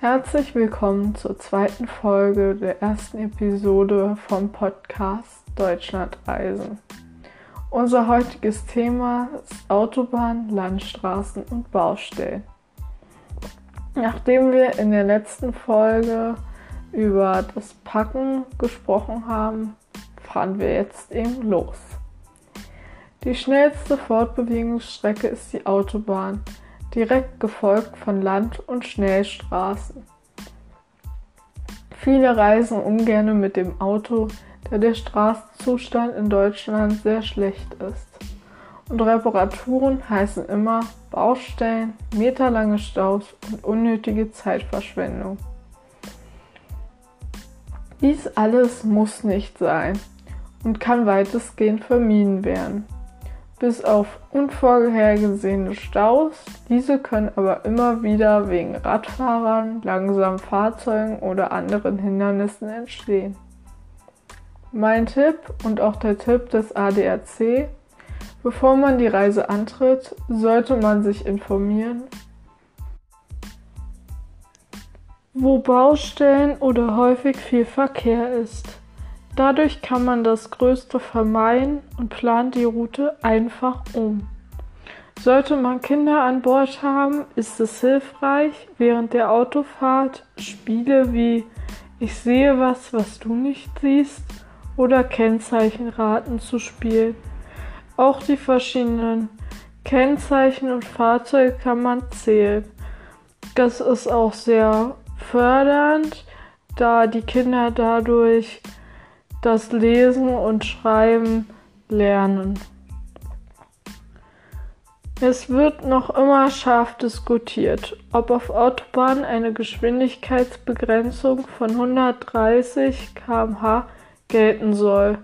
Herzlich willkommen zur zweiten Folge der ersten Episode vom Podcast Deutschlandreisen. Unser heutiges Thema ist Autobahn, Landstraßen und Baustellen. Nachdem wir in der letzten Folge über das Packen gesprochen haben, fahren wir jetzt eben los. Die schnellste Fortbewegungsstrecke ist die Autobahn, direkt gefolgt von Land- und Schnellstraßen. Viele reisen ungern mit dem Auto, da der Straßenzustand in Deutschland sehr schlecht ist. Und Reparaturen heißen immer Baustellen, meterlange Staus und unnötige Zeitverschwendung. Dies alles muss nicht sein und kann weitestgehend vermieden werden bis auf unvorhergesehene Staus. Diese können aber immer wieder wegen Radfahrern, langsamen Fahrzeugen oder anderen Hindernissen entstehen. Mein Tipp und auch der Tipp des ADAC, bevor man die Reise antritt, sollte man sich informieren, wo Baustellen oder häufig viel Verkehr ist. Dadurch kann man das Größte vermeiden und plant die Route einfach um. Sollte man Kinder an Bord haben, ist es hilfreich, während der Autofahrt Spiele wie Ich sehe was, was du nicht siehst oder Kennzeichenraten zu spielen. Auch die verschiedenen Kennzeichen und Fahrzeuge kann man zählen. Das ist auch sehr fördernd, da die Kinder dadurch das Lesen und Schreiben lernen. Es wird noch immer scharf diskutiert, ob auf Autobahnen eine Geschwindigkeitsbegrenzung von 130 km/h gelten soll.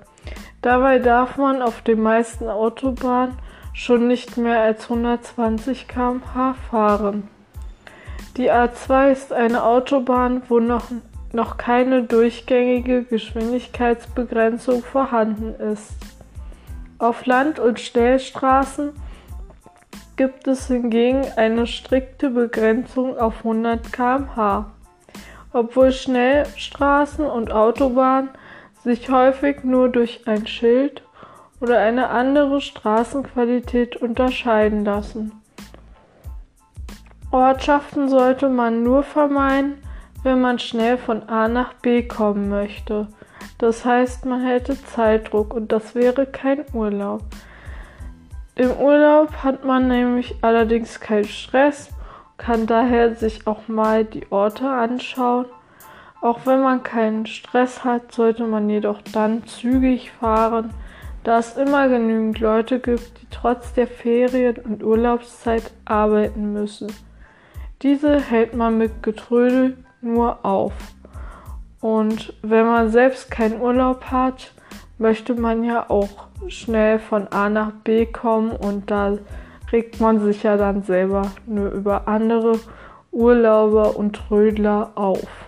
Dabei darf man auf den meisten Autobahnen schon nicht mehr als 120 km/h fahren. Die A2 ist eine Autobahn, wo noch noch keine durchgängige Geschwindigkeitsbegrenzung vorhanden ist. Auf Land- und Schnellstraßen gibt es hingegen eine strikte Begrenzung auf 100 km/h. Obwohl Schnellstraßen und Autobahnen sich häufig nur durch ein Schild oder eine andere Straßenqualität unterscheiden lassen. Ortschaften sollte man nur vermeiden, wenn man schnell von A nach B kommen möchte. Das heißt, man hätte Zeitdruck und das wäre kein Urlaub. Im Urlaub hat man nämlich allerdings keinen Stress, kann daher sich auch mal die Orte anschauen. Auch wenn man keinen Stress hat, sollte man jedoch dann zügig fahren, da es immer genügend Leute gibt, die trotz der Ferien- und Urlaubszeit arbeiten müssen. Diese hält man mit Getrödel nur auf. Und wenn man selbst keinen Urlaub hat, möchte man ja auch schnell von A nach B kommen und da regt man sich ja dann selber nur über andere Urlauber und Trödler auf.